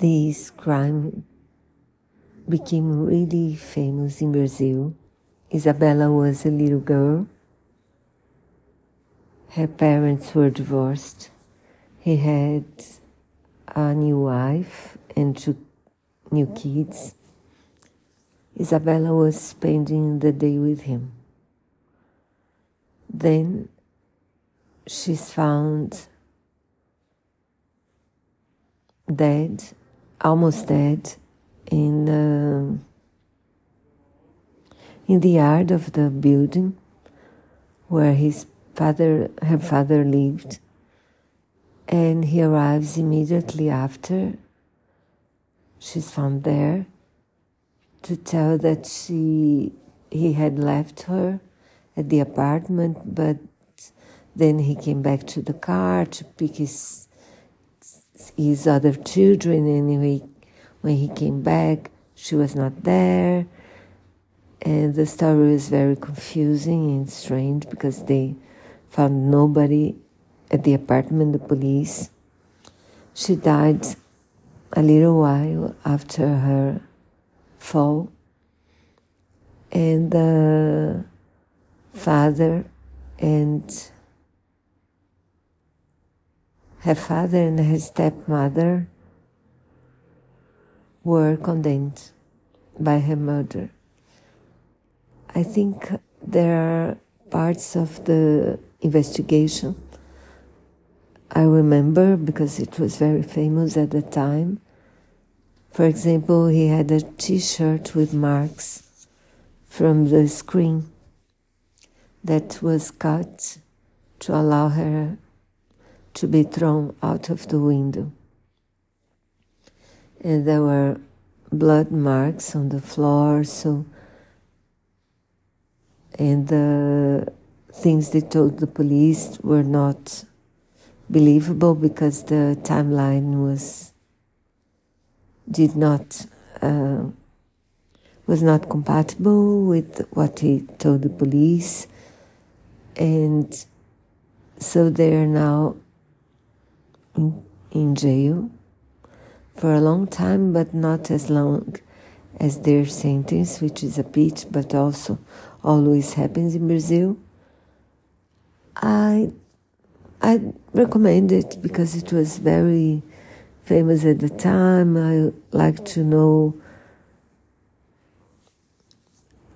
this crime became really famous in Brazil. Isabella was a little girl. Her parents were divorced. He had a new wife and two new kids. Isabella was spending the day with him. Then she's found dead, almost dead, in the, in the yard of the building where his father, her father lived, and he arrives immediately after. She's found there to tell that she he had left her at the apartment, but then he came back to the car to pick his his other children. Anyway, when he came back, she was not there. And the story was very confusing and strange because they found nobody at the apartment, the police. She died a little while after her fall. And the father and her father and her stepmother were condemned by her murder. I think there are parts of the investigation I remember because it was very famous at the time. For example, he had a t shirt with marks from the screen that was cut to allow her to be thrown out of the window. And there were blood marks on the floor, so and the things they told the police were not believable because the timeline was did not uh, was not compatible with what he told the police and so they are now in, in jail for a long time, but not as long as their sentence, which is a pity, but also always happens in Brazil. I I recommend it because it was very famous at the time. I like to know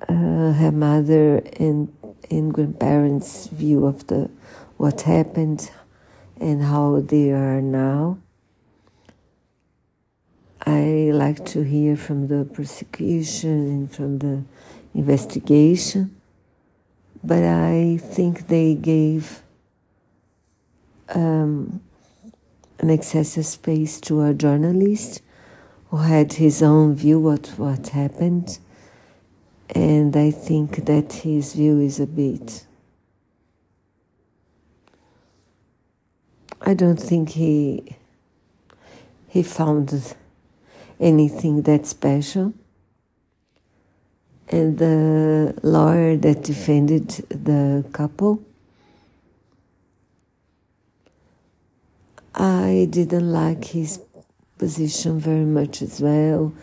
uh, her mother and and grandparents' view of the what happened and how they are now. I like to hear from the prosecution and from the investigation, but I think they gave um, an excessive space to a journalist who had his own view of what happened, and I think that his view is a bit. I don't think he he found anything that special. And the lawyer that defended the couple, I didn't like his position very much as well.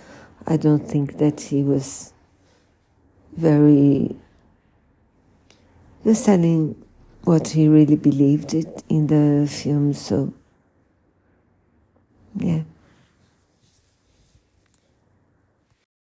I don't think that he was very was what he really believed it in the film so yeah